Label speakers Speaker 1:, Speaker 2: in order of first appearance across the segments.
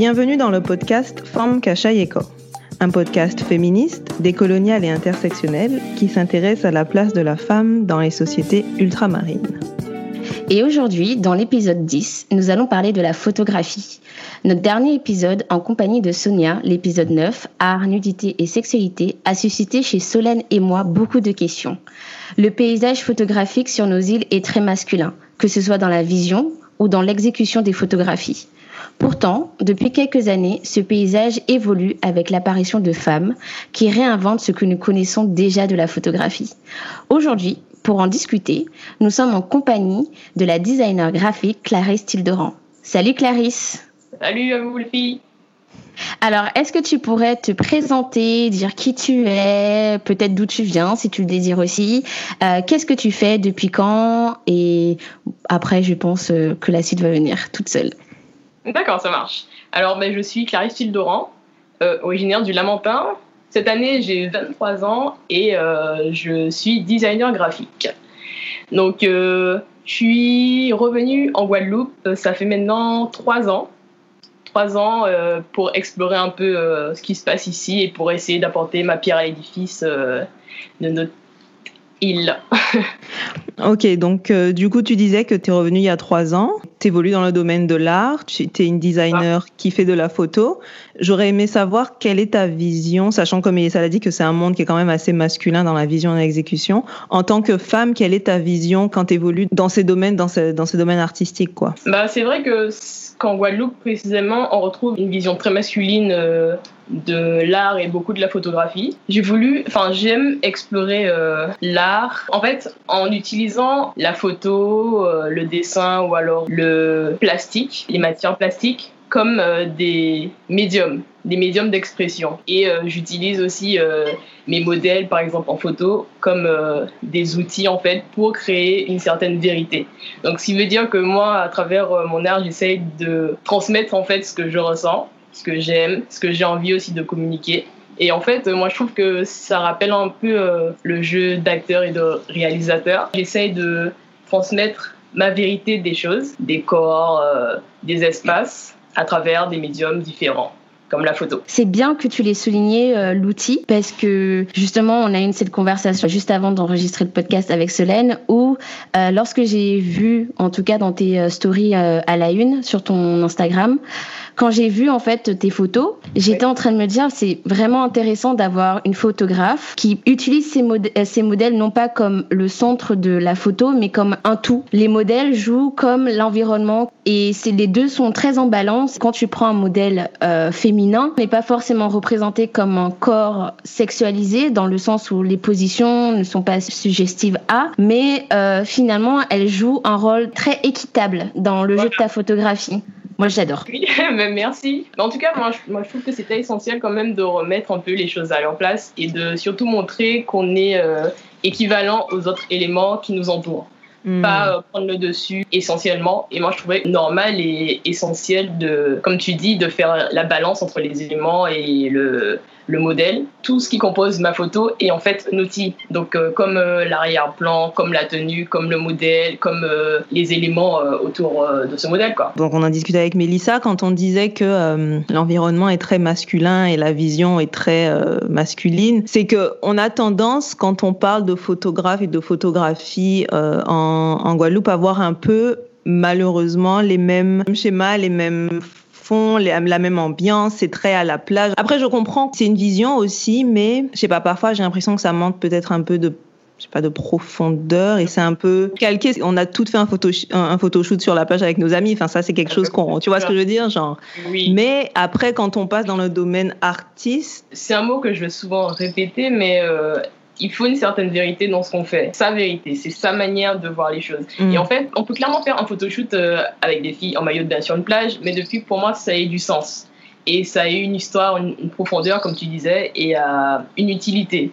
Speaker 1: Bienvenue dans le podcast Femme Kachayeko, un podcast féministe, décolonial et intersectionnel qui s'intéresse à la place de la femme dans les sociétés ultramarines.
Speaker 2: Et aujourd'hui, dans l'épisode 10, nous allons parler de la photographie. Notre dernier épisode, en compagnie de Sonia, l'épisode 9, Art, nudité et sexualité, a suscité chez Solène et moi beaucoup de questions. Le paysage photographique sur nos îles est très masculin, que ce soit dans la vision ou dans l'exécution des photographies. Pourtant, depuis quelques années, ce paysage évolue avec l'apparition de femmes qui réinventent ce que nous connaissons déjà de la photographie. Aujourd'hui, pour en discuter, nous sommes en compagnie de la designer graphique Clarisse Tilderan. Salut Clarisse
Speaker 3: Salut à vous les filles
Speaker 2: alors, est-ce que tu pourrais te présenter, dire qui tu es, peut-être d'où tu viens, si tu le désires aussi euh, Qu'est-ce que tu fais, depuis quand? Et après, je pense euh, que la suite va venir toute seule.
Speaker 3: D'accord, ça marche. Alors, ben, je suis Clarisse Tildoran, euh, originaire du Lamentin. Cette année, j'ai 23 ans et euh, je suis designer graphique. Donc, euh, je suis revenue en Guadeloupe, ça fait maintenant 3 ans. 3 ans pour explorer un peu ce qui se passe ici et pour essayer d'apporter ma pierre à l'édifice de notre île.
Speaker 1: ok, donc euh, du coup, tu disais que tu es revenu il y a trois ans. Tu évolues dans le domaine de l'art. Tu es une designer qui fait de la photo. J'aurais aimé savoir quelle est ta vision, sachant comme ça l'a dit que c'est un monde qui est quand même assez masculin dans la vision et l'exécution. En tant que femme, quelle est ta vision quand tu évolues dans ces domaines, dans ces, dans ces domaines artistiques quoi?
Speaker 3: Bah, C'est vrai que qu'en Guadeloupe, précisément, on retrouve une vision très masculine euh, de l'art et beaucoup de la photographie. J'ai voulu, enfin, j'aime explorer euh, l'art, en fait, en utilisant la photo, euh, le dessin ou alors le plastique, les matières plastiques comme euh, des médiums, des médiums d'expression. Et euh, j'utilise aussi euh, mes modèles, par exemple en photo, comme des outils en fait pour créer une certaine vérité. Donc, ce qui veut dire que moi, à travers mon art, j'essaye de transmettre en fait ce que je ressens, ce que j'aime, ce que j'ai envie aussi de communiquer. Et en fait, moi, je trouve que ça rappelle un peu le jeu d'acteur et de réalisateur. J'essaye de transmettre ma vérité des choses, des corps, des espaces, à travers des médiums différents comme la photo.
Speaker 2: C'est bien que tu l'aies souligné, euh, l'outil, parce que justement, on a eu cette conversation juste avant d'enregistrer le podcast avec Solène, où euh, lorsque j'ai vu, en tout cas dans tes euh, stories à la une sur ton Instagram, quand j'ai vu en fait tes photos, j'étais en train de me dire c'est vraiment intéressant d'avoir une photographe qui utilise modèles, ces modèles non pas comme le centre de la photo, mais comme un tout. Les modèles jouent comme l'environnement et les deux sont très en balance. Quand tu prends un modèle euh, féminin, n'est pas forcément représenté comme un corps sexualisé dans le sens où les positions ne sont pas suggestives à, mais euh, finalement elles jouent un rôle très équitable dans le jeu de ta photographie. Moi, j'adore.
Speaker 3: Oui, merci. Mais en tout cas, moi je, moi, je trouve que c'était essentiel quand même de remettre un peu les choses à leur place et de surtout montrer qu'on est euh, équivalent aux autres éléments qui nous entourent. Hmm. Pas euh, prendre le dessus essentiellement. Et moi, je trouvais normal et essentiel de, comme tu dis, de faire la balance entre les éléments et le, le modèle, tout ce qui compose ma photo est en fait un outil. Donc euh, comme euh, l'arrière-plan, comme la tenue, comme le modèle, comme euh, les éléments autour de ce modèle. Quoi.
Speaker 1: Donc on a discuté avec Mélissa quand on disait que l'environnement est très masculin et la vision est très masculine. C'est que on a tendance quand on parle de photographe et de photographie en, en Guadeloupe à voir un peu malheureusement les mêmes schémas, les mêmes la même ambiance, c'est très à la plage. Après, je comprends que c'est une vision aussi, mais je sais pas, parfois j'ai l'impression que ça manque peut-être un peu de je sais pas de profondeur et c'est un peu calqué on a tout fait un photo un photoshoot sur la plage avec nos amis enfin ça c'est quelque chose qu'on tu vois ce que je veux dire genre oui. mais après quand on passe dans le domaine artiste
Speaker 3: c'est un mot que je vais souvent répéter mais euh, il faut une certaine vérité dans ce qu'on fait. Sa vérité, c'est sa manière de voir les choses. Mm. Et en fait, on peut clairement faire un photoshoot euh, avec des filles en maillot de bain sur une plage, mais depuis, pour moi, ça a du sens. Et ça a eu une histoire, une, profondeur, comme tu disais, et euh, une utilité.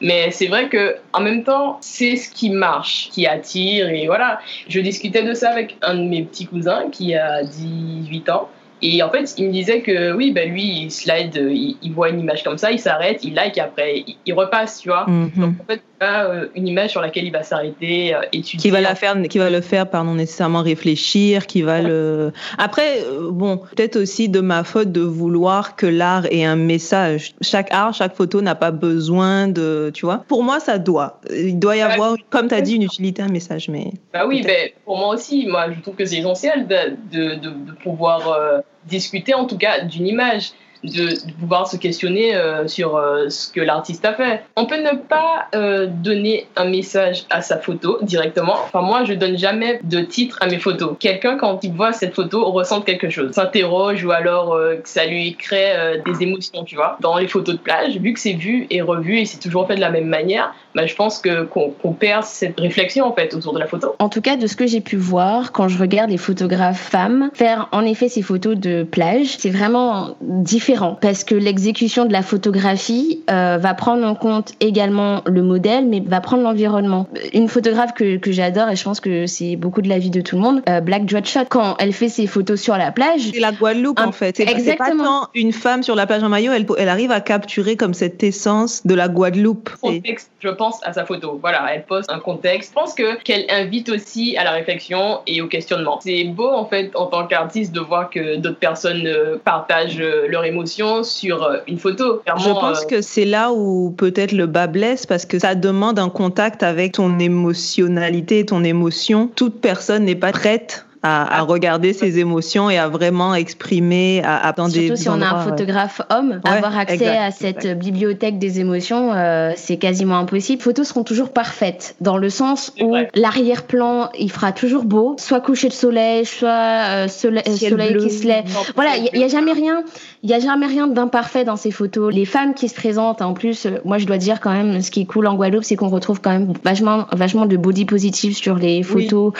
Speaker 3: Mais c'est vrai que en même temps, c'est ce qui marche, qui attire et voilà. Je discutais de ça avec un de mes petits cousins qui a 18 ans Et en fait, il me disait que oui, ben lui, il slide, il, voit une image comme ça, il s'arrête, il like, et après, il, repasse, tu vois.
Speaker 1: Mhm.
Speaker 3: Donc, en fait, pas euh, une image sur laquelle il va s'arrêter, euh, étudier.
Speaker 1: Qui va, la faire, qui va le faire par non nécessairement réfléchir, qui va le. Après, euh, bon, peut-être aussi de ma faute de vouloir que l'art ait un message. Chaque art, chaque photo n'a pas besoin de. Tu vois Pour moi, ça doit. Il doit y bah, avoir, comme tu as dit, une utilité, un message. Mais
Speaker 3: bah oui, ben, pour moi aussi, moi, je trouve que c'est essentiel de, de, de, pouvoir discuter en tout cas d'une image. De, pouvoir se questionner euh, sur euh, ce que l'artiste a fait. On peut ne pas euh, donner un message à sa photo directement. Enfin, moi, je donne jamais de titre à mes photos. Quelqu'un, quand il voit cette photo, ressent quelque chose, s'interroge ou alors que ça lui crée des émotions, tu vois. Dans les photos de plage, vu que c'est vu et revu et c'est toujours fait de la même manière, bah, je pense que qu'on perd cette réflexion en fait autour de la photo.
Speaker 2: En tout cas, de ce que j'ai pu voir, quand je regarde les photographes femmes faire en effet ces photos de plage, c'est vraiment différent parce que l'exécution de la photographie euh, va prendre en compte également le modèle, mais va prendre l'environnement. Une photographe que, que j'adore et je pense que c'est beaucoup de la vie de tout le monde, euh, Black Shot, quand elle fait ses photos sur la plage,
Speaker 1: c'est la Guadeloupe en fait.
Speaker 2: Exactement.
Speaker 1: Pas tant une femme sur la plage en maillot, elle, elle arrive à capturer comme cette essence de la Guadeloupe.
Speaker 3: Contexte, je pense à sa photo. Voilà, elle pose un contexte. Je pense que qu'elle invite aussi à la réflexion et au questionnement. C'est beau en fait en tant qu'artiste de voir que d'autres personnes euh, partagent euh, leurs sur euh, une photo.
Speaker 1: Je pense que c'est là où peut-être le bas blesse parce que ça demande un contact avec ton émotionnalité, ton émotion. Toute personne n'est pas prête à, regarder ses émotions et à vraiment exprimer à,
Speaker 2: à Surtout si on a un photographe homme, avoir accès à cette bibliothèque des émotions, euh, c'est quasiment impossible. Les photos seront toujours parfaites dans le sens où l'arrière-plan, il fera toujours beau, soit coucher de soleil, soit euh, soleil, qui se lève. Voilà, il y, a jamais rien, il y a jamais rien d'imparfait dans ces photos. Les femmes qui se présentent, en plus, euh, moi je dois dire quand même, ce qui est cool en Guadeloupe, c'est qu'on retrouve quand même vachement, vachement de body positive sur les photos.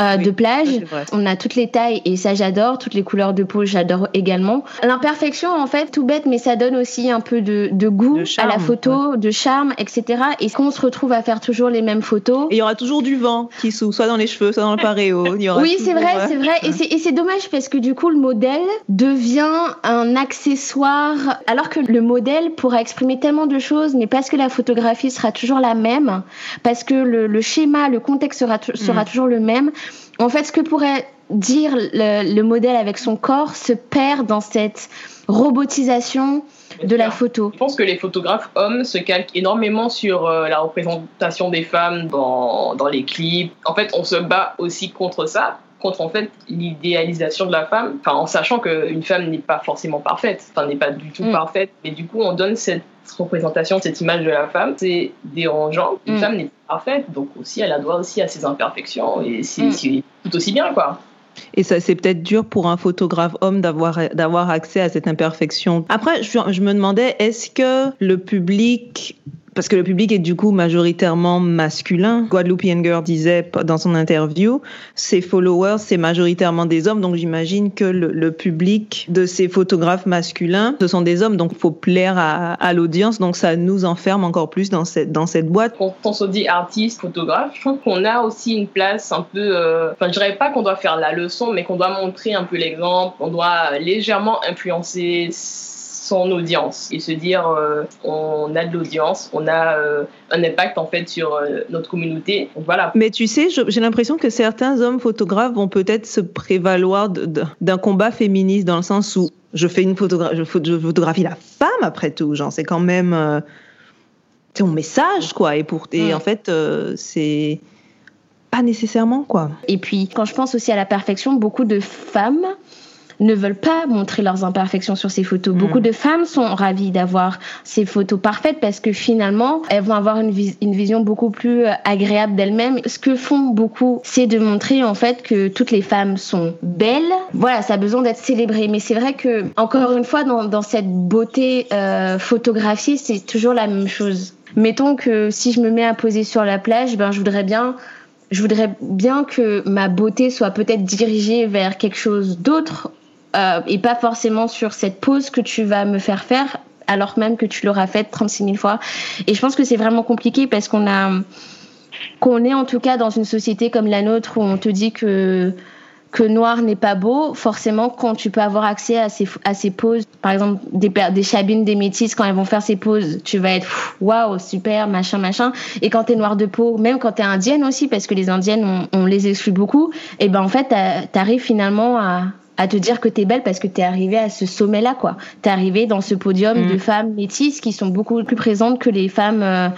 Speaker 2: Euh, de plage. On a toutes les tailles et ça j'adore, toutes les couleurs de peau j'adore également. L'imperfection en fait tout bête mais ça donne aussi un peu de, de goût à la photo, de charme, etc. Et qu'on se retrouve à faire toujours les mêmes photos.
Speaker 1: Et il y aura toujours du vent qui souffle, soit dans les cheveux, soit dans le paréo.
Speaker 2: oui c'est vrai, c'est vrai. Et c'est dommage parce que du coup le modèle devient un accessoire alors que le modèle pourra exprimer tellement de choses mais parce que la photographie sera toujours la même, parce que le, le schéma, le contexte sera, sera mm. toujours le même en fait, ce que pourrait dire le, modèle avec son corps se perd dans cette robotisation de la photo.
Speaker 3: Je pense que les photographes hommes se calquent énormément sur euh, la représentation des femmes dans, dans les clips. En fait, on se bat aussi contre ça contre en fait l'idéalisation de la femme, enfin en sachant qu'une femme n'est pas forcément parfaite, enfin n'est pas du tout mm. parfaite, et du coup on donne cette représentation, cette image de la femme, c'est dérangeant. Une mm. femme n'est pas parfaite, donc aussi elle a droit aussi à ses imperfections et c'est mm. tout aussi bien quoi.
Speaker 1: Et ça, c'est peut-être dur pour un photographe homme d'avoir d'avoir accès à cette imperfection. Après, je, je me demandais, est-ce que le public parce que le public est du coup majoritairement masculin. Guadeloupean Girl disait dans son interview, ses followers, c'est majoritairement des hommes, donc j'imagine que le, public de ces photographes masculins, ce sont des hommes, donc faut plaire à, l'audience, donc ça nous enferme encore plus dans cette, dans cette boîte.
Speaker 3: Quand on se dit artiste, photographe, je trouve qu'on a aussi une place un peu, euh, enfin je dirais pas qu'on doit faire la leçon, mais qu'on doit montrer un peu l'exemple, on doit légèrement influencer son audience et se dire euh, on a de l'audience, on a euh, un impact en fait sur euh, notre communauté. voilà.
Speaker 1: Mais tu sais, j'ai l'impression que certains hommes photographes vont peut-être se prévaloir d'un combat féministe dans le sens où je fais une photographie, je, photographie la femme après tout, genre c'est quand même c'est mon message quoi et pour et en fait c'est pas nécessairement quoi.
Speaker 2: Et puis quand je pense aussi à la perfection, beaucoup de femmes ne veulent pas montrer leurs imperfections sur ces photos. Beaucoup mm. de femmes sont ravies d'avoir ces photos parfaites parce que finalement, elles vont avoir une, vision beaucoup plus euh, agréable d'elles-mêmes. Ce que font beaucoup, c'est de montrer en fait que toutes les femmes sont belles. Voilà, ça a besoin d'être célébré. Mais c'est vrai que, encore une fois, dans, cette beauté euh, photographiée, c'est toujours la même chose. Mettons que si je me mets à poser sur la plage, ben je voudrais bien je voudrais bien que ma beauté soit peut-être dirigée vers quelque chose d'autre euh, et pas forcément sur cette pause que tu vas me faire faire alors même que tu l'auras faite 36 000 fois. Et je pense que c'est vraiment compliqué parce qu'on a qu'on est en tout cas dans une société comme la nôtre où on te dit que que noir n'est pas beau, forcément, quand tu peux avoir accès à ces, à ces poses, par exemple, des, des chabines, des métisses, quand elles vont faire ces poses, tu vas être waouh, super, machin, machin. Et quand t'es noir de peau, même quand t'es indienne aussi, parce que les indiennes, on, les exclut beaucoup, et ben en fait, t'arrives finalement à, à te dire que t'es belle parce que t'es arrivée à ce sommet-là, quoi. T'es arrivée dans ce podium mm. de femmes métisses qui sont beaucoup plus présentes que les femmes euh,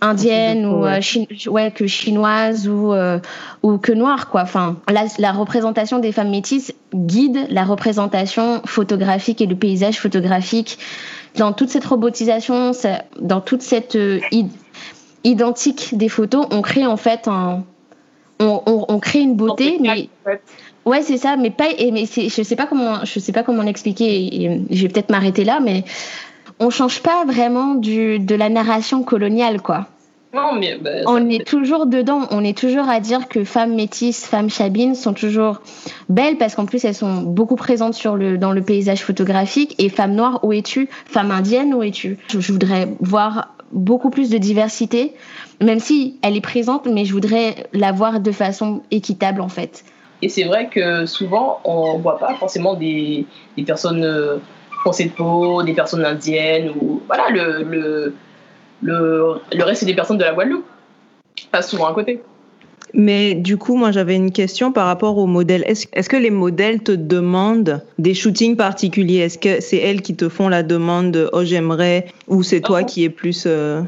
Speaker 2: indienne ou euh, ouais. que chinoise ou euh, ou que noire quoi enfin la, la, représentation des femmes métisses guide la représentation photographique et le paysage photographique dans toute cette robotisation dans toute cette euh, identique des photos on crée en fait un on, on, on crée une beauté mais ouais c'est ça mais pas mais je sais pas comment je sais pas comment l'expliquer je vais peut-être m'arrêter là mais on change pas vraiment du, de la narration coloniale, quoi.
Speaker 3: Non, mais bah,
Speaker 2: on est toujours dedans, on est toujours à dire que femmes métisses, femmes chabines sont toujours belles parce qu'en plus elles sont beaucoup présentes sur le, dans le paysage photographique. Et femmes noires, où es-tu? Femme indienne, où es-tu? Je, voudrais voir beaucoup plus de diversité, même si elle est présente, mais je voudrais la voir de façon équitable en fait.
Speaker 3: Et c'est vrai que souvent on voit pas forcément des, des personnes euh, foncées de peau, des personnes indiennes ou voilà le, le, le, le reste c'est des personnes de la Guadeloupe, pas souvent à côté.
Speaker 1: Mais du coup, moi, j'avais une question par rapport aux modèles. Est-ce est que les modèles te demandent des shootings particuliers? Est-ce que c'est elles qui te font la demande de Oh, j'aimerais ou c'est toi qui es plus. Euh,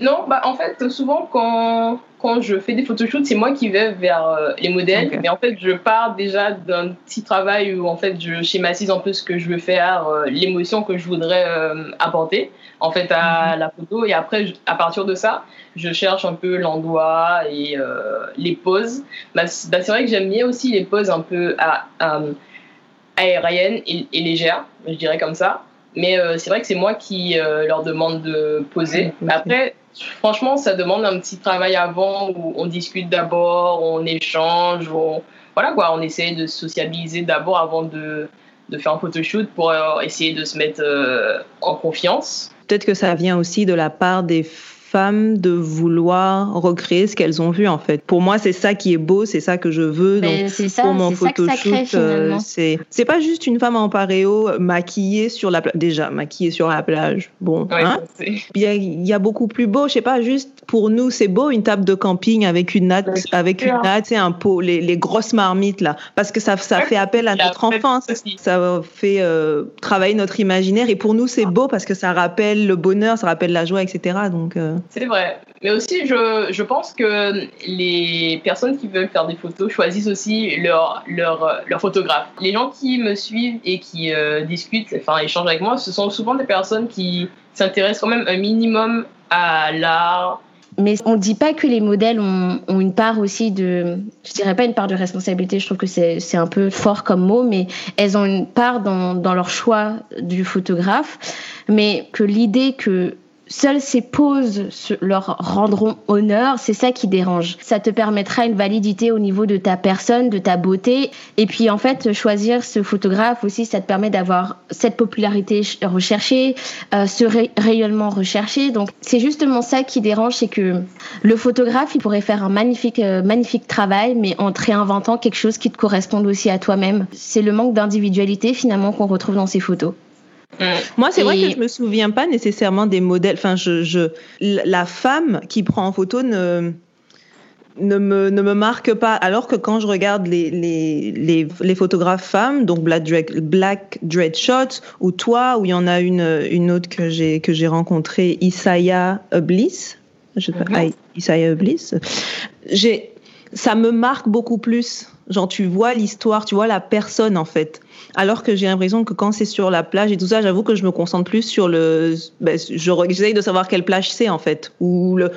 Speaker 3: non, bah en fait, souvent quand, quand je fais des photoshoots, c'est moi qui vais vers euh, les modèles. Mais en fait, je pars déjà d'un petit travail où en fait je schématise un peu ce que je veux faire, euh, l'émotion que je voudrais euh, apporter en fait à mhm. la photo. Et après, à partir de ça, je cherche un peu l'endroit et les poses. Bah, bah, c'est vrai que j'aime bien aussi les poses un peu aériennes et, et légères, je dirais comme ça. Mais c'est vrai que c'est moi qui leur demande de poser. Après, franchement, ça demande un petit travail avant où on discute d'abord, on échange, on, voilà quoi, on essaye de sociabiliser d'abord avant de, de, faire un photoshoot pour euh, essayer de se mettre euh, en confiance.
Speaker 1: Peut-être que ça vient aussi de la part des femmes de vouloir recréer ce qu'elles ont vu en fait. Pour moi, c'est ça qui est beau, c'est ça que je veux. Donc,
Speaker 2: ça,
Speaker 1: pour
Speaker 2: mon photoshoot, euh,
Speaker 1: c'est c'est pas juste une femme en paréo maquillée sur la plage. Déjà maquillée sur la plage. Bon, hein? il y, a, il y, a beaucoup plus beau. Je sais pas, juste pour nous, c'est beau une table de camping avec une natte, avec une natte, c'est un pot, les, les, grosses marmites là, parce que ça ça fait appel à notre enfance. Ça fait euh, travailler notre imaginaire et pour nous, c'est beau parce que ça rappelle le bonheur, ça rappelle la joie, etc. Donc euh,
Speaker 3: c'est vrai. Mais aussi, je, je, pense que les personnes qui veulent faire des photos choisissent aussi leur, leur, leur photographe. Les gens qui me suivent et qui euh, discutent, enfin échangent avec moi, ce sont souvent des personnes qui s'intéressent quand même un minimum à l'art.
Speaker 2: Mais on ne dit pas que les modèles ont, une part aussi de, je dirais pas une part de responsabilité, je trouve que c'est un peu fort comme mot, mais elles ont une part dans, dans leur choix du photographe, mais que l'idée que Seules ces poses leur rendront honneur, c'est ça qui dérange. Ça te permettra une validité au niveau de ta personne, de ta beauté. Et puis en fait, choisir ce photographe aussi, ça te permet d'avoir cette popularité recherchée, euh, ce rayonnement recherché. Donc c'est justement ça qui dérange, c'est que le photographe, il pourrait faire un magnifique, euh, magnifique travail, mais en te réinventant quelque chose qui te corresponde aussi à toi-même. C'est le manque d'individualité finalement qu'on retrouve dans ces photos.
Speaker 1: Moi, c'est vrai que je me souviens pas nécessairement des modèles. Enfin, je, je, la femme qui prend en photo ne, ne, me, ne me marque pas. Alors que quand je regarde les, les, les, les photographes femmes, donc Black Dread, Black Dread ou toi, où il y en a une, une autre que j'ai, que j'ai rencontrée, Isaiah Bliss. Je sais pas, mm Isaiah Bliss. J'ai, ça me marque beaucoup plus. Genre, tu vois l'histoire, tu vois la personne, en fait. Alors que j'ai l'impression que quand c'est sur la plage et tout ça, j'avoue que je me concentre plus sur le. Ben, j'essaye de savoir quelle plage c'est en fait, ou le,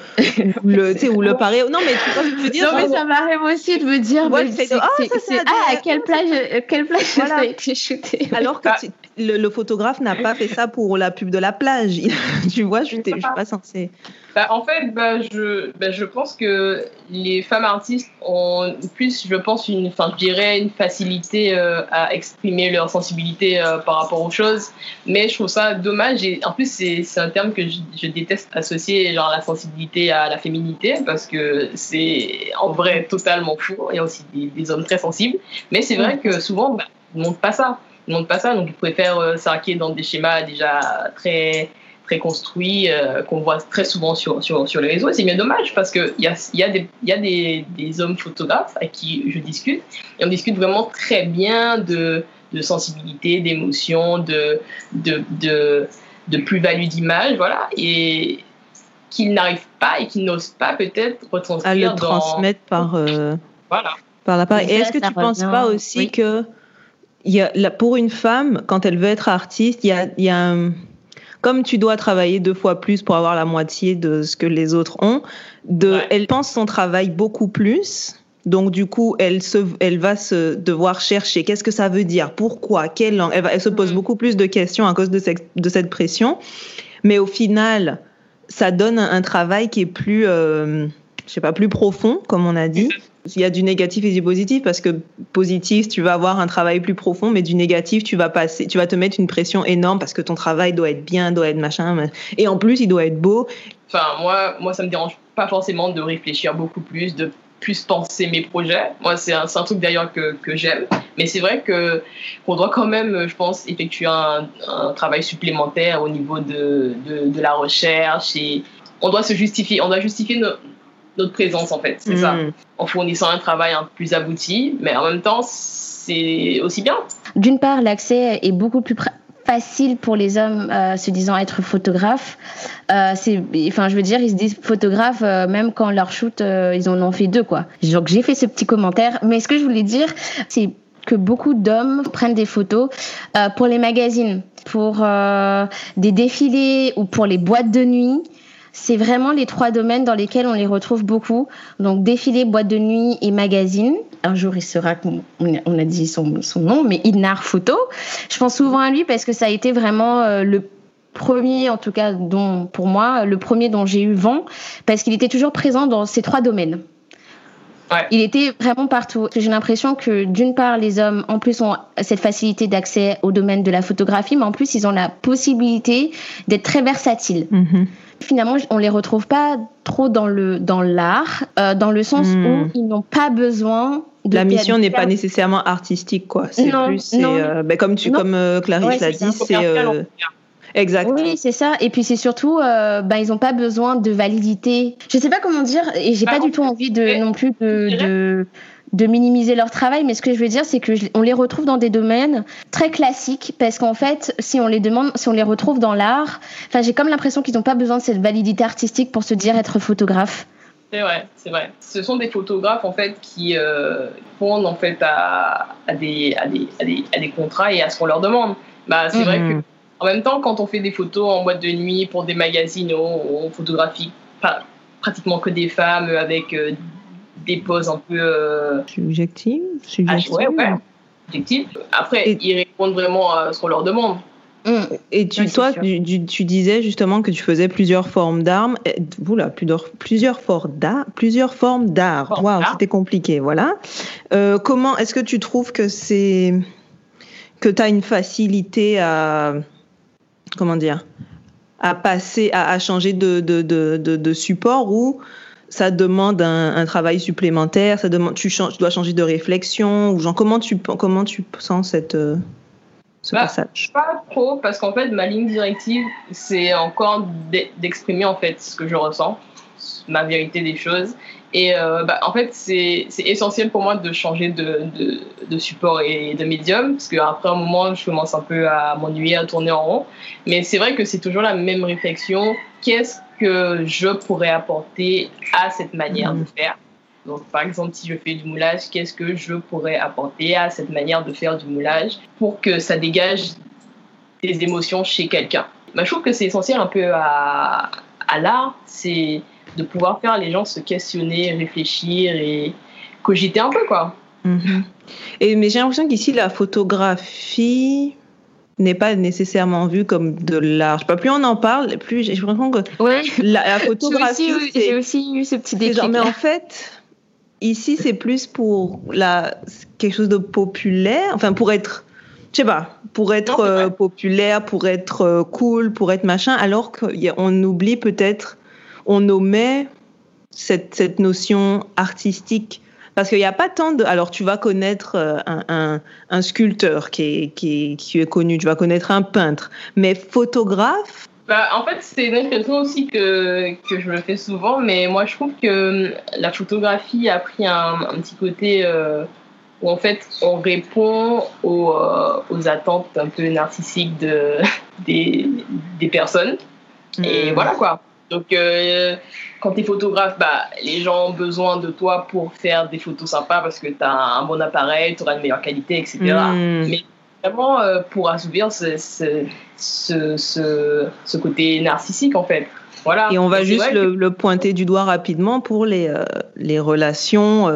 Speaker 1: le, tu sais, ou le paré. Non mais tu vois ce que je veux dire.
Speaker 2: Non mais ça m'arrive aussi de me dire. Ouais, c'est ah, ah, à quelle plage, quelle plage voilà. ça a été shooté.
Speaker 1: Alors que le, le, photographe n'a pas fait ça pour la pub de la plage. tu vois, je, je suis pas censée.
Speaker 3: Bah, en fait, bah, je, bah, je pense que les femmes artistes ont plus, je pense, une, enfin, je dirais, une facilité euh, à exprimer exprimer leur sensibilité euh, par rapport aux choses. Mais je trouve ça dommage. Et en plus, c'est un terme que je, déteste associer genre la sensibilité à la féminité parce que c'est en vrai totalement fou. Il y a aussi des, hommes très sensibles. Mais c'est vrai que souvent, bah, ils ne montrent pas ça. Ils ne montrent pas ça. Donc, ils préfèrent euh, s'arrêter dans des schémas déjà très construit euh, qu'on voit très souvent sur, sur, sur les réseaux. C'est bien dommage parce qu'il y a, y a, des, y a des, des, hommes photographes avec qui je discute et on discute vraiment très bien de, de sensibilité, d'émotion, de, de, de, de plus-value d'image, voilà, et qu'ils n'arrivent pas et qu'ils n'osent pas peut-être retranscrire.
Speaker 1: À le transmettre par, euh, voilà. par l'appareil. Et est-ce que tu ne penses pas aussi que il y a, pour une femme, quand elle veut être artiste, il y a, il y a un comme tu dois travailler deux fois plus pour avoir la moitié de ce que les autres ont, de, elle pense son travail beaucoup plus. Donc du coup, elle se, elle va se devoir chercher qu'est-ce que ça veut dire, pourquoi, quelle langue? Elle, elle se pose mm. beaucoup plus de questions à cause de cette, de cette pression. Mais au final, ça donne un, travail qui est plus, euh, je sais pas, plus profond, comme on a dit. Il y a du négatif et du positif parce que positif, tu vas avoir un travail plus profond, mais du négatif, tu vas passer, tu vas te mettre une pression énorme parce que ton travail doit être bien, doit être machin, et en plus, il doit être beau.
Speaker 3: Enfin, moi, moi, ça me dérange pas forcément de réfléchir beaucoup plus, de plus penser mes projets. Moi, c'est un, un, truc d'ailleurs que, que j'aime. Mais c'est vrai que qu'on doit quand même, je pense, effectuer un, un travail supplémentaire au niveau de, de, de, la recherche et on doit se justifier, on doit justifier notre présence en fait, c'est ça. Hmm. En fournissant un travail un peu plus abouti, mais en même temps, c'est aussi bien.
Speaker 2: D'une part, l'accès est beaucoup plus facile pour les hommes euh, se disant être photographe. Euh, enfin, je veux dire, ils se disent photographes euh, même quand leur shoot, ils en ont fait deux, quoi. Donc j'ai fait ce petit commentaire, mais ce que je voulais dire, c'est que beaucoup d'hommes prennent des photos pour les magazines, pour des défilés ou pour les boîtes de nuit c'est vraiment les trois domaines dans lesquels on les retrouve beaucoup. Donc défilé, boîte de nuit et magazine. Un jour, il sera, on a dit son, nom, mais Idnar Photo. Je pense souvent à lui parce que ça a été vraiment euh, le premier, en tout cas, pour moi, le premier dont j'ai eu vent, parce qu'il était toujours présent dans ces trois domaines. Il était vraiment partout. J'ai l'impression que d'une part, les hommes, en plus, ont cette facilité d'accès au domaine de la photographie, mais en plus, ils ont la possibilité d'être très versatiles. Mm-hmm. Finalement, on les retrouve pas trop dans le dans l'art, euh, dans le sens mm. où ils n'ont pas besoin
Speaker 1: de la mission n'est pas nécessairement artistique, quoi. C'est plus, euh, ben, comme tu, comme euh, Clarisse l'a dit, c'est Exact.
Speaker 2: Oui, c'est ça. Et puis c'est surtout, euh, ben, ils n'ont pas besoin de validité. Je ne sais pas comment dire, et j'ai pas bah, du tout envie de non plus de, de, minimiser leur travail, mais ce que je veux dire, c'est que on les retrouve dans des domaines très classiques, parce qu'en fait, si on les demande, si on les retrouve dans l'art, enfin, j'ai comme l'impression qu'ils n'ont pas besoin de cette validité artistique pour se dire être photographe.
Speaker 3: C'est vrai, c'est vrai. Ce sont des photographes en fait qui euh, répondent en fait à, à, des, à, des, à, des, à, des, contrats et à ce qu'on leur demande. Bah, c'est vrai mhm. que en même temps, quand on fait des photos en boîte de nuit pour des magazines, on, on photographie pas, pratiquement que des femmes avec euh, des poses un peu. Euh,
Speaker 1: subjectives
Speaker 3: Subjectives. ouais, ouais. Subjectives. Après, ils répondent vraiment à ce qu'on leur demande.
Speaker 1: Mmh. Et tu, toi, tu, tu, disais justement que tu faisais plusieurs formes d'armes. Oula, plusieurs, plusieurs formes d'art. Plusieurs formes d'art. Waouh, c'était compliqué, voilà. Euh, comment est-ce que tu trouves que c'est que tu as une facilité à comment dire, à passer, à, changer de, de, de, de, support ou ça demande un, travail supplémentaire, ça demande, tu, changes, tu dois changer de réflexion ou genre comment tu, comment tu sens cette, euh, ce bah, passage?
Speaker 3: Pas trop parce qu'en fait ma ligne directive c'est encore d'exprimer en fait ce que je ressens, ma vérité des choses et euh, bah, en fait, c'est essentiel pour moi de changer de, de, de, support et de médium, parce qu'après un moment, je commence un peu à m'ennuyer, à tourner en rond. Mais c'est vrai que c'est toujours la même réflexion. Qu'est-ce que je pourrais apporter à cette manière de faire? Donc, par exemple, si je fais du moulage, qu'est-ce que je pourrais apporter à cette manière de faire du moulage pour que ça dégage des émotions chez quelqu'un? Bah, Je trouve que c'est essentiel un peu à, à l'art. C'est de pouvoir faire les gens se questionner, réfléchir et cogiter un peu, quoi.
Speaker 1: Mhm. Et, mais j'ai l'impression qu'ici, la photographie n'est pas nécessairement vue comme de l'art. Je sais pas, plus on en parle, plus j'ai l'impression que la, photographie.
Speaker 2: J'ai aussi, eu ce petit déclic.
Speaker 1: mais en fait, ici, c'est plus pour la, quelque chose de populaire, enfin, pour être je sais pas, pour être euh, populaire, pour être euh, cool, pour être machin, alors qu'on oublie peut-être, on omet cette, cette notion artistique. Parce qu'il n'y a pas tant de. Alors, tu vas connaître euh, un, un, un sculpteur qui est, qui, est, qui est connu, tu vas connaître un peintre, mais photographe,
Speaker 3: bah, en fait, c'est une question aussi que, que je me fais souvent, mais moi je trouve que la photographie a pris un, un petit côté où en fait on répond aux, euh, aux attentes un peu narcissiques de, des, des personnes. Et hmm. voilà quoi. Donc euh, quand tu es photographe, bah, les gens ont besoin de toi pour faire des photos sympas parce que tu as un bon appareil, tu auras une meilleure qualité, etc. Hmm. Mais vraiment euh, pour assouvir ce, ce, ce, ce, côté narcissique en fait. Voilà.
Speaker 1: Et on va juste le, le, pointer du doigt rapidement pour les, euh, les relations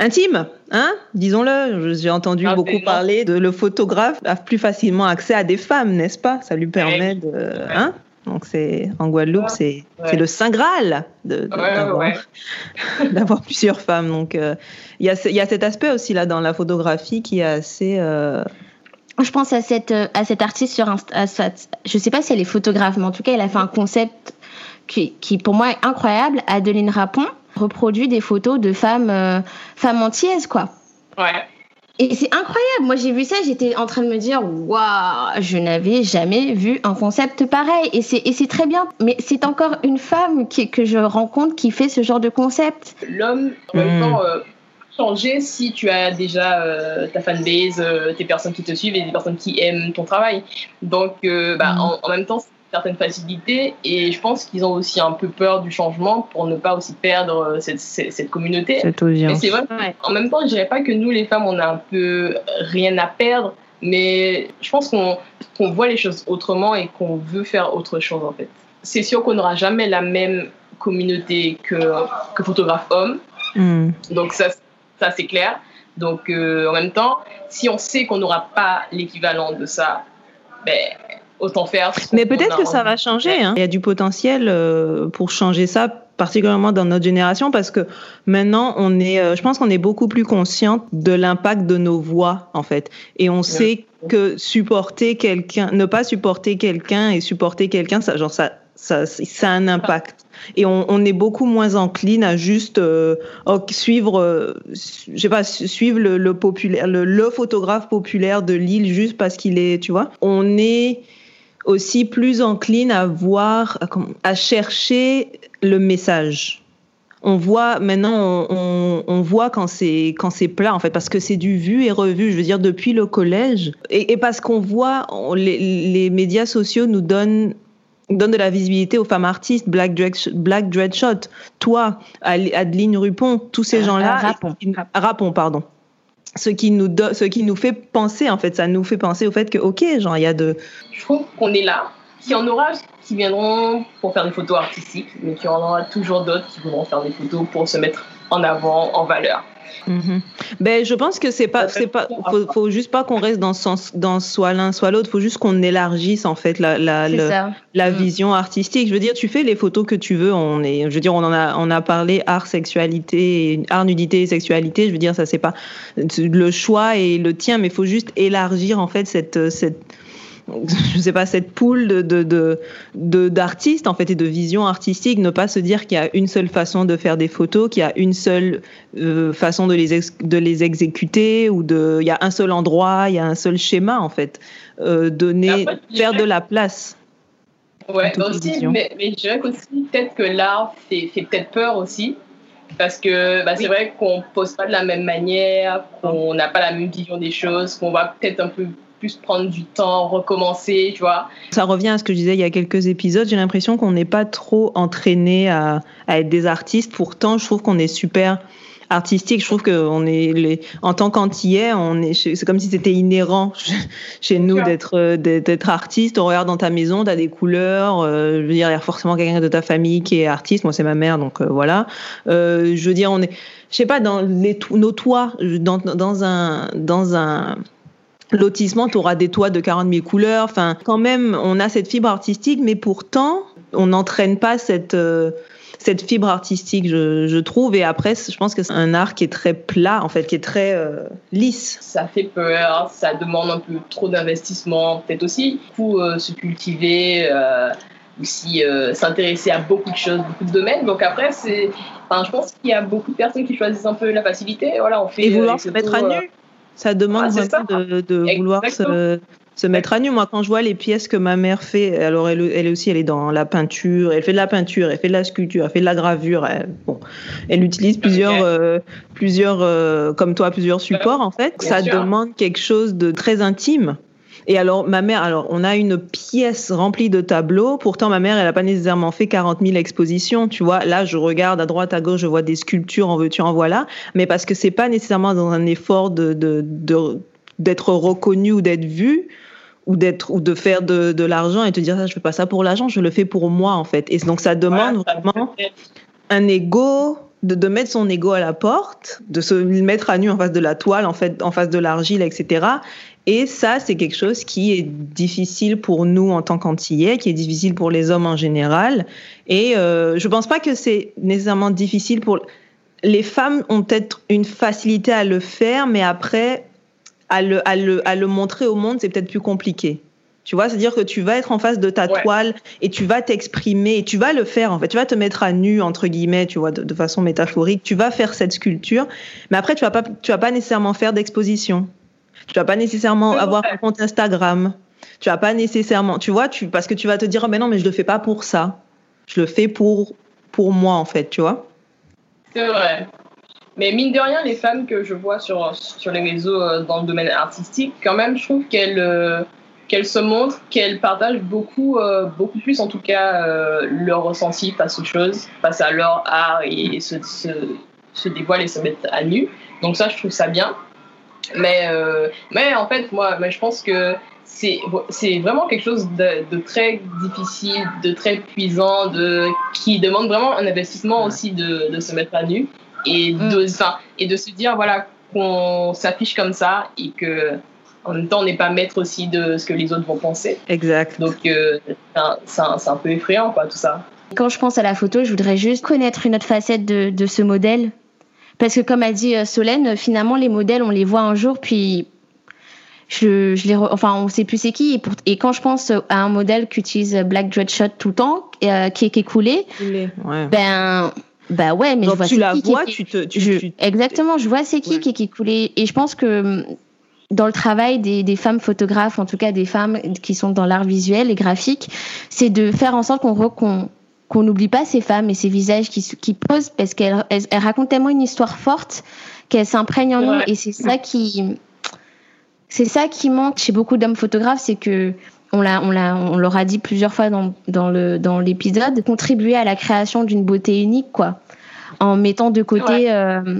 Speaker 1: intime, hein Disons-le. J'ai entendu ah, beaucoup parler de le photographe a plus facilement accès à des femmes, n'est-ce pas? Ça lui permet de, hein? Donc c'est en Guadeloupe, c'est c'est le saint graal d'avoir plusieurs femmes. Donc euh, il y a il y a cet aspect aussi là dans la photographie qui est assez euh...
Speaker 2: Je pense à cette à cette artiste sur Insta, je sais pas si elle est photographe, mais en tout cas elle a fait un concept qui qui pour moi est incroyable. Adeline Rapon reproduit des photos de femmes, euh, femmes antillaises, quoi.
Speaker 3: Ouais.
Speaker 2: Et c'est incroyable. Moi, j'ai vu ça, j'étais en train de me dire, waouh, je n'avais jamais vu un concept pareil. Et c'est, très bien. Mais c'est encore une femme qui, que je rencontre qui fait ce genre de concept.
Speaker 3: L'homme, en même temps, euh, changer si tu as déjà euh, ta fanbase, tes personnes qui te suivent et des personnes qui aiment ton travail. Donc, bah, mm. en, en, même temps, certaines facilités et je pense qu'ils ont aussi un peu peur du changement pour ne pas aussi perdre euh, cette, cette, communauté.
Speaker 1: Cette audience.
Speaker 3: c'est vrai. En même temps, je dirais pas que nous, les femmes, on a un peu rien à perdre, mais je pense qu'on qu'on voit les choses autrement et qu'on veut faire autre chose en fait. C'est sûr qu'on n'aura jamais la même communauté que, que photographe homme. Mm. Donc ça, ça c'est clair. Donc euh, en même temps, si on sait qu'on n'aura pas l'équivalent de ça, ben, autant faire.
Speaker 1: Mais peut-être que ça va changer. Hein. Il y a du potentiel euh, pour changer ça, particulièrement dans notre génération, parce que maintenant, on est, euh, je pense qu'on est beaucoup plus conscient de l'impact de nos voix, en fait. Et on sait que supporter quelqu'un, ne pas supporter quelqu'un et supporter quelqu'un, ça, genre, ça, ça, ça a un impact. Et on, on, est beaucoup moins encline à juste euh, suivre, euh, je sais pas, suivre le, le populaire, le, le, photographe populaire de l'île juste parce qu'il est, tu vois. On est aussi plus encline à voir, à chercher le message. On voit maintenant, on, on, voit quand c'est quand c'est plat en fait, parce que c'est du vu et revu. Je veux dire depuis le collège et, et parce qu'on voit les, les, médias sociaux nous donnent donnent de la visibilité aux femmes artistes, Black Dread, Black Dreadshot, toi, Adeline Rupon, tous ces euh, gens-là.
Speaker 2: Rapon.
Speaker 1: Rapon, pardon ce qui nous ce qui nous fait penser en fait. Ça nous fait penser au fait que ok genre il y a de
Speaker 3: je trouve qu'on est là qu'il y en aura qui viendront pour faire des photos artistiques mais qu'il y en aura toujours d'autres qui voudront faire des photos pour se mettre en avant en valeur
Speaker 1: Mm-hmm. Ben, je pense que c'est pas, c'est pas, faut, faut juste pas qu'on reste dans, sens, dans soit l'un soit l'autre. Faut juste qu'on élargisse en fait la, la, la mm. vision artistique. Je veux dire, tu fais les photos que tu veux. On est, je veux dire, on en a, on a parlé art, sexualité, art, nudité, sexualité. Je veux dire, ça c'est pas le choix et le tien, mais faut juste élargir en fait cette, cette je sais pas, cette poule de, d'artistes, en fait, et de vision artistique, ne pas se dire qu'il y a une seule façon de faire des photos, qu'il y a une seule euh, façon de les, de les exécuter, ou de, il y a un seul endroit, il y a un seul schéma, en fait. Euh, donner, faire de la place.
Speaker 3: Ouais, aussi, mais, mais, je dirais aussi peut-être que l'art fait, fait peut-être peur aussi. Parce que bah, c'est vrai qu'on pose pas de la même manière, qu'on n'a pas la même vision des choses, qu'on va peut-être un peu plus prendre du temps, recommencer, tu vois.
Speaker 1: Ça revient à ce que je disais il y a quelques épisodes. J'ai l'impression qu'on n'est pas trop entraîné à, à, être des artistes. Pourtant, je trouve qu'on est super artistique. Je trouve qu'on est les, en tant qu'antillais, on est, c'est comme si c'était inhérent chez nous d'être, d'être artiste. On regarde dans ta maison, tu as des couleurs. Euh, je veux dire, il y a forcément quelqu'un de ta famille qui est artiste. Moi, c'est ma mère, donc euh, voilà. Euh, je veux dire, on est, je sais pas, dans les, nos toits, dans, dans un, dans un, lotissement, tu auras des toits de 40 000 couleurs. Enfin, quand même, on a cette fibre artistique, mais pourtant, on n'entraîne pas cette cette fibre artistique, je, trouve. Et après, je pense que c'est un art qui est très plat, en fait, qui est très euh, lisse.
Speaker 3: Ça fait peur, ça demande un peu trop d'investissement, peut-être aussi. Du coup, euh, se cultiver, euh, aussi s'intéresser à beaucoup de choses, beaucoup de domaines. Donc après, c'est, enfin, je pense qu'il y a beaucoup de personnes qui choisissent un peu la facilité. Voilà, on fait.
Speaker 1: Et vouloir se mettre à nu. Ça demande ah, vraiment de, de vouloir se, se mettre à nu. Moi, quand je vois les pièces que ma mère fait, alors elle, elle aussi, elle est dans la peinture, elle fait de la peinture, elle fait de la sculpture, elle fait de la gravure. Elle, bon, elle utilise plusieurs, euh, plusieurs, euh, comme toi, plusieurs supports en fait. ça demande quelque chose de très intime. Et alors, ma mère, alors, on a une pièce remplie de tableaux. Pourtant, ma mère, elle n'a pas nécessairement fait 40 000 expositions. Tu vois, là, je regarde à droite, à gauche, je vois des sculptures, en veux-tu, en voilà. Mais parce que c'est pas nécessairement dans un effort de, de, de d'être reconnu ou d'être vu, ou d'être ou de faire de, de l'argent et te dire ça je fais pas ça pour l'argent je le fais pour moi en fait et donc ça demande vraiment un ego de, de, mettre son ego à la porte de se mettre à nu en face de la toile en fait en face de l'argile etc et ça c'est quelque chose qui est difficile pour nous en tant qu'antillais qui est difficile pour les hommes en général et euh, je pense pas que c'est nécessairement difficile pour les femmes ont peut-être une facilité à le faire mais après à le, à le, à le montrer au monde, c'est peut-être plus compliqué. Tu vois, c'est-à-dire que tu vas être en face de ta toile et tu vas t'exprimer et tu vas le faire en fait. Tu vas te mettre à nu entre guillemets, tu vois, de, façon métaphorique. Tu vas faire cette sculpture, mais après tu vas pas, tu vas pas nécessairement faire d'exposition. Tu vas pas nécessairement avoir un compte Instagram. Tu vas pas nécessairement, tu vois, tu parce que tu vas te dire, oh, mais non, mais je le fais pas pour ça. Je le fais pour pour moi en fait, tu vois.
Speaker 3: C'est vrai. Mais mine de rien, les femmes que je vois sur, sur les réseaux euh, dans le domaine artistique, quand même, je trouve qu'elles euh, qu'elles se montrent, qu'elles partagent beaucoup, euh, beaucoup plus en tout cas leur ressenti face aux choses, face à leur art et se, se, se dévoilent et se mettent à nu. Donc ça, je trouve ça bien. Mais, mais en fait, moi, mais je pense que c'est vraiment quelque chose de, de, très difficile, de très puissant, de, qui demande vraiment un investissement aussi de, de se mettre à nu et mm. de, et de se dire voilà qu'on s'affiche comme ça et que en même temps on n'est pas maître aussi de ce que les autres vont penser.
Speaker 1: Exact.
Speaker 3: Donc euh, c'est un, un, peu effrayant quoi tout ça.
Speaker 2: Quand je pense à la photo, je voudrais juste connaître une autre facette de, de ce modèle. Parce que comme a dit euh, Solène, finalement les modèles on les voit un jour puis je, je les enfin on sait plus c'est qui et, pour, et, quand je pense à un modèle qui utilise Black Dreadshot tout le temps euh, qui, est, qui est coulé, ouais. ben bah ouais, mais je vois
Speaker 1: tu la vois, tu te. Tu,
Speaker 2: Exactement, je vois c'est qui qui est coulé. Et je pense que hum, dans le travail des, des, femmes photographes, en tout cas des femmes qui sont dans l'art visuel et graphique, c'est de faire en sorte qu'on qu'on n'oublie pas ces femmes et ces visages qui, qui posent parce qu'elles elles, racontent tellement une histoire forte qu'elles s'imprègnent en nous et c'est ça qui c'est ça qui manque chez beaucoup d'hommes photographes, c'est que on l'a, on l'a, on l'aura dit plusieurs fois dans, dans le dans l'épisode, contribuer à la création d'une beauté unique, quoi, en mettant de côté euh,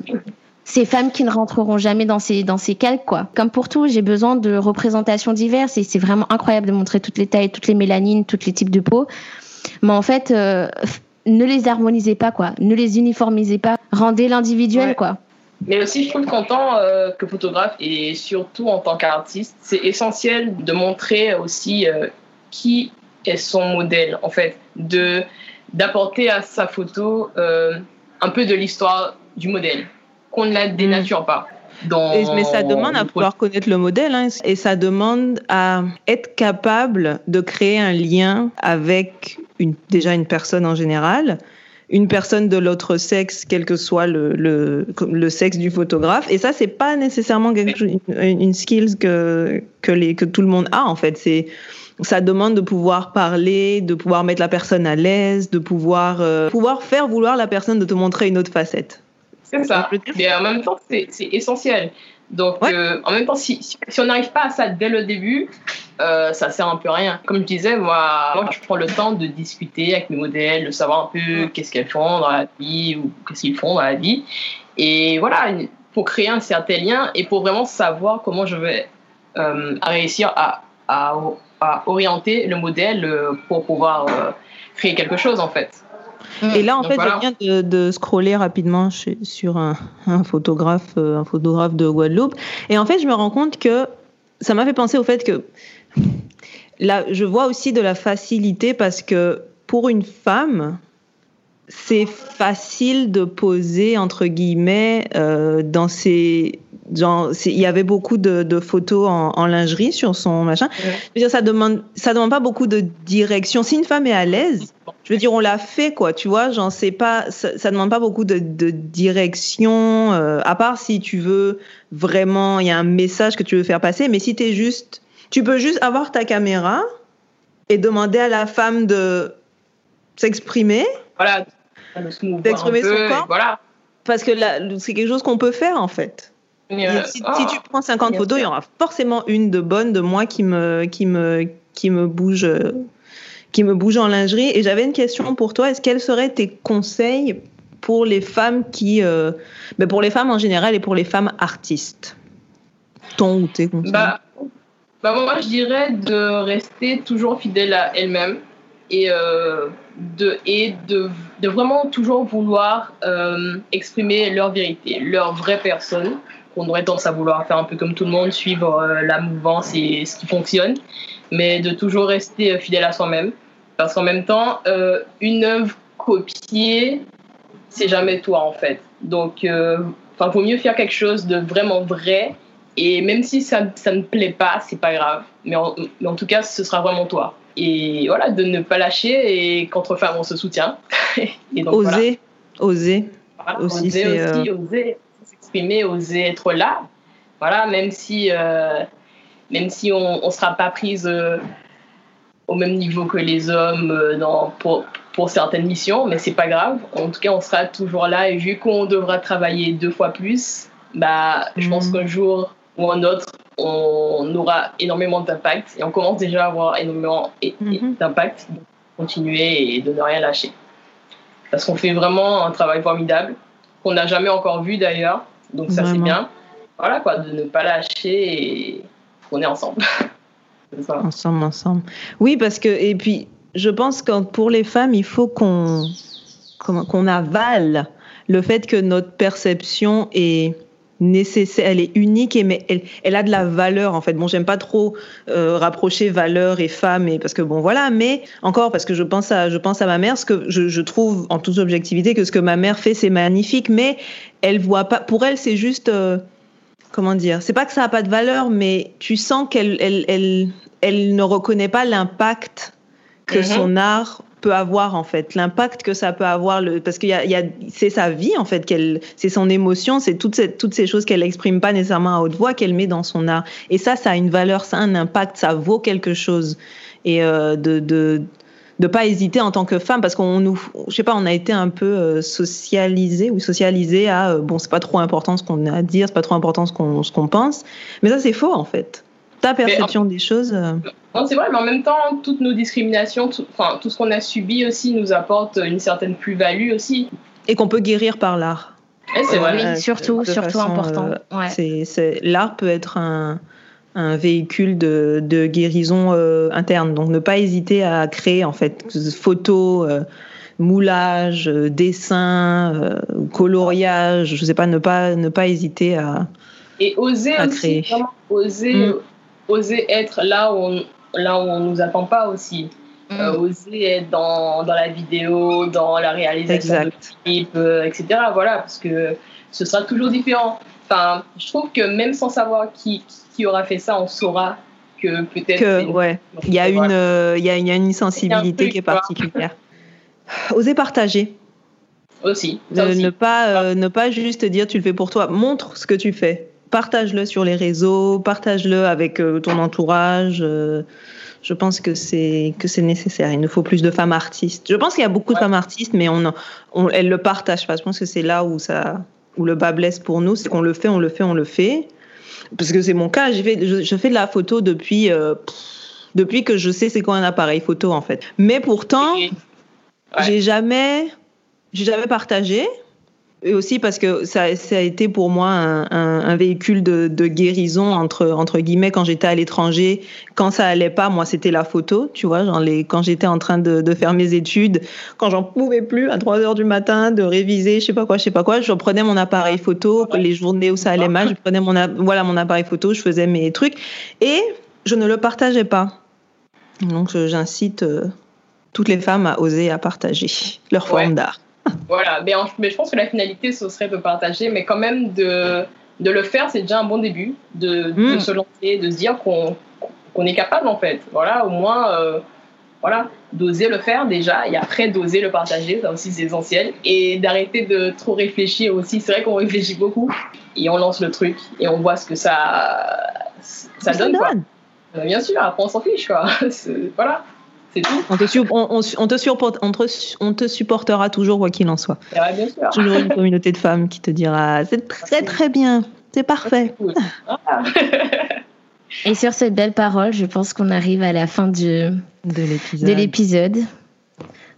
Speaker 2: ces femmes qui ne rentreront jamais dans ces dans ces calques, quoi. Comme pour tout, j'ai besoin de représentations diverses et c'est vraiment incroyable de montrer toutes les tailles, toutes les mélanines, tous les types de peau. Mais en fait, euh, ne les harmonisez pas, quoi. Ne les uniformisez pas. Rendez l'individuel, quoi.
Speaker 3: Mais aussi, je trouve qu'en tant euh, que photographe et surtout en tant qu'artiste, c'est essentiel de montrer aussi euh, qui est son modèle, en fait, de d'apporter à sa photo euh, un peu de l'histoire du modèle, qu'on ne la mm. dénature pas.
Speaker 1: Dans mais ça demande à pouvoir connaître le modèle hein, et ça demande à être capable de créer un lien avec déjà une personne en général, une personne de l'autre sexe, quel que soit le, sexe du photographe. Et ça, c'est pas nécessairement une, une skills que, que, les, que tout le monde a, en fait. C'est, ça demande de pouvoir parler, de pouvoir mettre la personne à l'aise, de pouvoir, euh, pouvoir faire vouloir la personne de te montrer une autre facette.
Speaker 3: C'est ça. Mais en même temps, c'est essentiel. Donc, euh, en même temps, si, si, on n'arrive pas à ça dès le début, euh, ça sert un peu à rien. Comme je disais, moi, moi, je prends le temps de discuter avec mes modèles, de savoir un peu qu'est-ce qu'elles font dans la vie ou qu'est-ce qu'ils font dans la vie. Et voilà, pour créer un certain lien et pour vraiment savoir comment je vais euh, réussir à, à, à, orienter le modèle euh, pour pouvoir créer quelque chose, en fait.
Speaker 1: Mm. Et là, en fait, je viens de, de, scroller rapidement chez, sur un, un, photographe, euh, un photographe de Guadeloupe. Et en fait, je me rends compte que ça m'a fait penser au fait que là, je vois aussi de la facilité parce que pour une femme, c'est facile de poser entre guillemets euh, dans ces genre il y avait beaucoup de, de photos en, en, lingerie sur son machin. Je veux dire ça demande ça demande pas beaucoup de direction. Si une femme est à l'aise je veux dire on l'a fait quoi tu vois. J'en sais pas ça, ça, demande pas beaucoup de, de direction euh, à part si tu veux vraiment il y a un message que tu veux faire passer. Mais si tu es juste tu peux juste avoir ta caméra et demander à la femme de s'exprimer.
Speaker 3: Voilà.
Speaker 1: D'exprimer son corps.
Speaker 3: Voilà.
Speaker 1: Parce que c'est quelque chose qu'on peut faire en fait.
Speaker 3: Euh,
Speaker 1: si, oh, si, tu prends 50 photos, il y aura forcément une de bonne de moi qui me, qui me, qui me bouge. qui me bouge en lingerie. Et j'avais une question pour toi. Est-ce quels seraient tes conseils pour les femmes qui, euh, mais pour les femmes en général et pour les femmes artistes? Ton ou tes conseils?
Speaker 3: Bah, bah moi, je dirais de rester toujours fidèle à elle-même et euh, de et de, de, vraiment toujours vouloir euh, exprimer leur vérité, leur vraie personne. On aurait tendance à vouloir faire un peu comme tout le monde, suivre euh, la mouvance et ce qui fonctionne, mais de toujours rester fidèle à soi-même. Parce qu'en même temps, euh, une œuvre copiée, c'est jamais toi en fait. Donc, enfin, vaut mieux faire quelque chose de vraiment vrai. Et même si ça, ça ne plaît pas, c'est pas grave. Mais en, mais en tout cas, ce sera vraiment toi et voilà, de ne pas lâcher et qu'entre femmes on se soutient.
Speaker 1: et donc, oser, voilà. oser.
Speaker 3: Voilà, aussi, oser aussi, euh... oser s'exprimer, oser être là. Voilà, même si, euh, même si on ne sera pas prise euh, au même niveau que les hommes euh, dans, pour, pour certaines missions, mais c'est pas grave. En tout cas, on sera toujours là et vu qu'on devra travailler deux fois plus, bah, mmh. je pense qu'un jour ou un autre, on aura énormément d'impact et on commence déjà à avoir énormément
Speaker 1: Mhm.
Speaker 3: d'impact, continuer et de ne rien lâcher. Parce qu'on fait vraiment un travail formidable qu'on n'a jamais encore vu d'ailleurs, donc ça c'est bien. Voilà quoi, de ne pas lâcher et on est ensemble.
Speaker 1: ensemble, ensemble. Oui, parce que, et puis je pense que pour les femmes, il faut qu'on qu'on avale le fait que notre perception est nécessaire, elle est unique et mais elle, elle a de la valeur en fait. Bon, j'aime pas trop euh, rapprocher valeur et femme et parce que bon voilà, mais encore parce que je pense à je pense à ma mère, ce que je, je trouve en toute objectivité que ce que ma mère fait c'est magnifique, mais elle voit pas. Pour elle, c'est juste euh, comment dire, c'est pas que ça a pas de valeur, mais tu sens qu'elle elle, elle, elle ne reconnaît pas l'impact que mm -hmm. son art peut avoir en fait, l'impact que ça peut avoir, le, parce que y a, y a, c'est sa vie en fait, qu'elle, c'est son émotion, c'est toutes ces, toutes ces choses qu'elle exprime pas nécessairement à haute voix qu'elle met dans son art. Et ça, ça a une valeur, ça a un impact, ça vaut quelque chose. Et euh, de, de de pas hésiter en tant que femme parce qu'on nous je sais pas on a été un peu euh, socialisé ou socialisé à euh, bon c'est pas trop important ce qu'on a à dire c'est pas trop important ce qu'on ce qu'on pense mais ça c'est faux en fait ta perception
Speaker 3: en,
Speaker 1: des choses. Euh...
Speaker 3: Non, c'est vrai, mais en même temps, toutes nos discriminations, tout, enfin, tout ce qu'on a subi aussi nous apporte une certaine plus-value aussi.
Speaker 1: Et qu'on peut guérir par l'art.
Speaker 3: c'est vrai.
Speaker 2: Oui, surtout, surtout façon, important.
Speaker 1: Euh, ouais. c'est, c'est, l'art peut être un, un véhicule de, de guérison euh, interne. Donc, ne pas hésiter à créer, en fait, photos. Euh, moulage, dessin, coloriage, je sais pas, ne pas ne pas hésiter à
Speaker 3: et oser
Speaker 1: à
Speaker 3: aussi,
Speaker 1: créer.
Speaker 3: vraiment oser mm oser être là où on, là où on nous attend pas aussi. Mm. Euh, oser être dans, dans la vidéo, dans la réalisation
Speaker 1: exact.
Speaker 3: de clip, euh, etc. Voilà, parce que ce sera toujours différent. Enfin, je trouve que même sans savoir qui, qui aura fait ça, on saura que peut-être.
Speaker 1: Ouais, il y, a une, euh, il, y a, une sensibilité qui est particulière. Oser partager.
Speaker 3: Aussi.
Speaker 1: Aussi. Ne, pas, euh, ne pas juste dire tu le fais pour toi. Montre ce que tu fais partage-le sur les réseaux, partage-le avec euh, ton entourage. Euh, je pense que c'est que c'est nécessaire. Il nous faut plus de femmes artistes. Je pense qu'il y a beaucoup de femmes artistes, mais on, on elles le partagent pas. Je pense que c'est là où ça où le bas blesse pour nous, c'est qu'on le fait, on le fait, on le fait. Parce que c'est mon cas. J'ai fait, je, je, fais de la photo depuis euh, depuis que je sais c'est quoi un appareil photo en fait. Mais pourtant, ouais. j'ai jamais j'ai jamais partagé et aussi parce que ça, ça a été pour moi un, un, un véhicule de, de, guérison entre entre guillemets quand j'étais à l'étranger. Quand ça allait pas moi c'était la photo tu vois genre les quand j'étais en train de, de faire mes études quand j'en pouvais plus à 3 heures du matin de réviser je sais pas quoi je sais pas quoi je prenais mon appareil photo les journées où ça allait mal je prenais mon voilà mon appareil photo je faisais mes trucs et je ne le partageais pas. Donc j'incite euh, toutes les femmes à oser à partager leur forme d'art.
Speaker 3: Voilà, mais, mais, je pense que la finalité, ce serait de partager, mais quand même de, de le faire, c'est déjà un bon début, de, de mm. se lancer, de se dire qu'on qu'on est capable en fait. Voilà, au moins, euh, voilà, d'oser le faire déjà et après d'oser le partager, ça aussi c'est essentiel. Et d'arrêter de trop réfléchir aussi. C'est vrai qu'on réfléchit beaucoup et on lance le truc et on voit ce que ça, ça, donne. Quoi. Euh, bien sûr, après on s'en fiche quoi. Voilà. C'est tout.
Speaker 1: On te, on, on, te supporte, on, te, on te supportera toujours, quoi qu'il en soit.
Speaker 3: Ouais, bien sûr.
Speaker 1: Toujours une communauté de femmes qui te dira c'est très très bien, c'est parfait.
Speaker 2: Et sur cette belle parole, je pense qu'on arrive à la fin de l'épisode.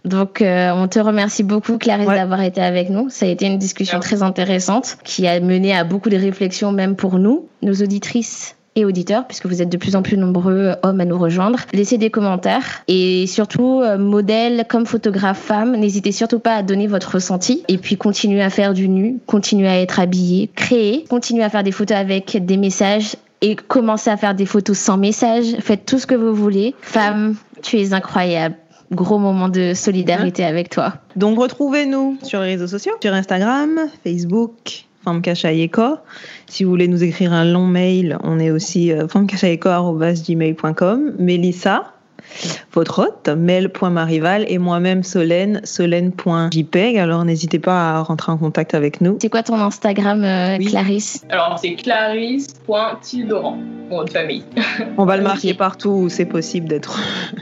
Speaker 2: Donc, euh, on te remercie beaucoup, Clarisse, d'avoir été avec nous. Ça a été une discussion très intéressante qui a mené à beaucoup de réflexions, même pour nous, nos auditrices et auditeurs, puisque vous êtes de plus en plus nombreux hommes à nous rejoindre. Laissez des commentaires et surtout, euh, modèle comme photographe femme, n'hésitez surtout pas à donner votre ressenti et puis continuez à faire du nu, continuez à être habillé, créer, continuez à faire des photos avec des messages et commencez à faire des photos sans message. Faites tout ce que vous voulez. Femme, tu es incroyable. Gros moment de solidarité avec toi.
Speaker 1: Donc retrouvez-nous sur les réseaux sociaux, sur Instagram, Facebook, Femme Si vous voulez nous écrire un long mail, on est aussi euh, Mélissa, votre hôte, mel.marival et moi-même Solène, solène.jpeg. Alors n'hésitez pas à rentrer en contact avec nous.
Speaker 2: C'est quoi ton Instagram, euh, Clarisse?
Speaker 3: Alors c'est clarisse.tildoran, mon famille.
Speaker 1: On va le marquer partout où c'est possible d'être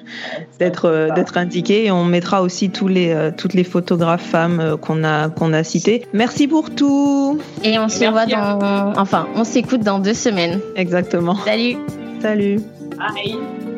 Speaker 1: d'être euh, d'être indiqué et on mettra aussi tous les euh, toutes les photographes femmes qu'on a qu'on a citées. Merci pour tout.
Speaker 2: Et on se voit dans enfin, on s'écoute dans deux semaines.
Speaker 1: Exactement.
Speaker 2: Salut.
Speaker 1: Salut.
Speaker 3: Bye.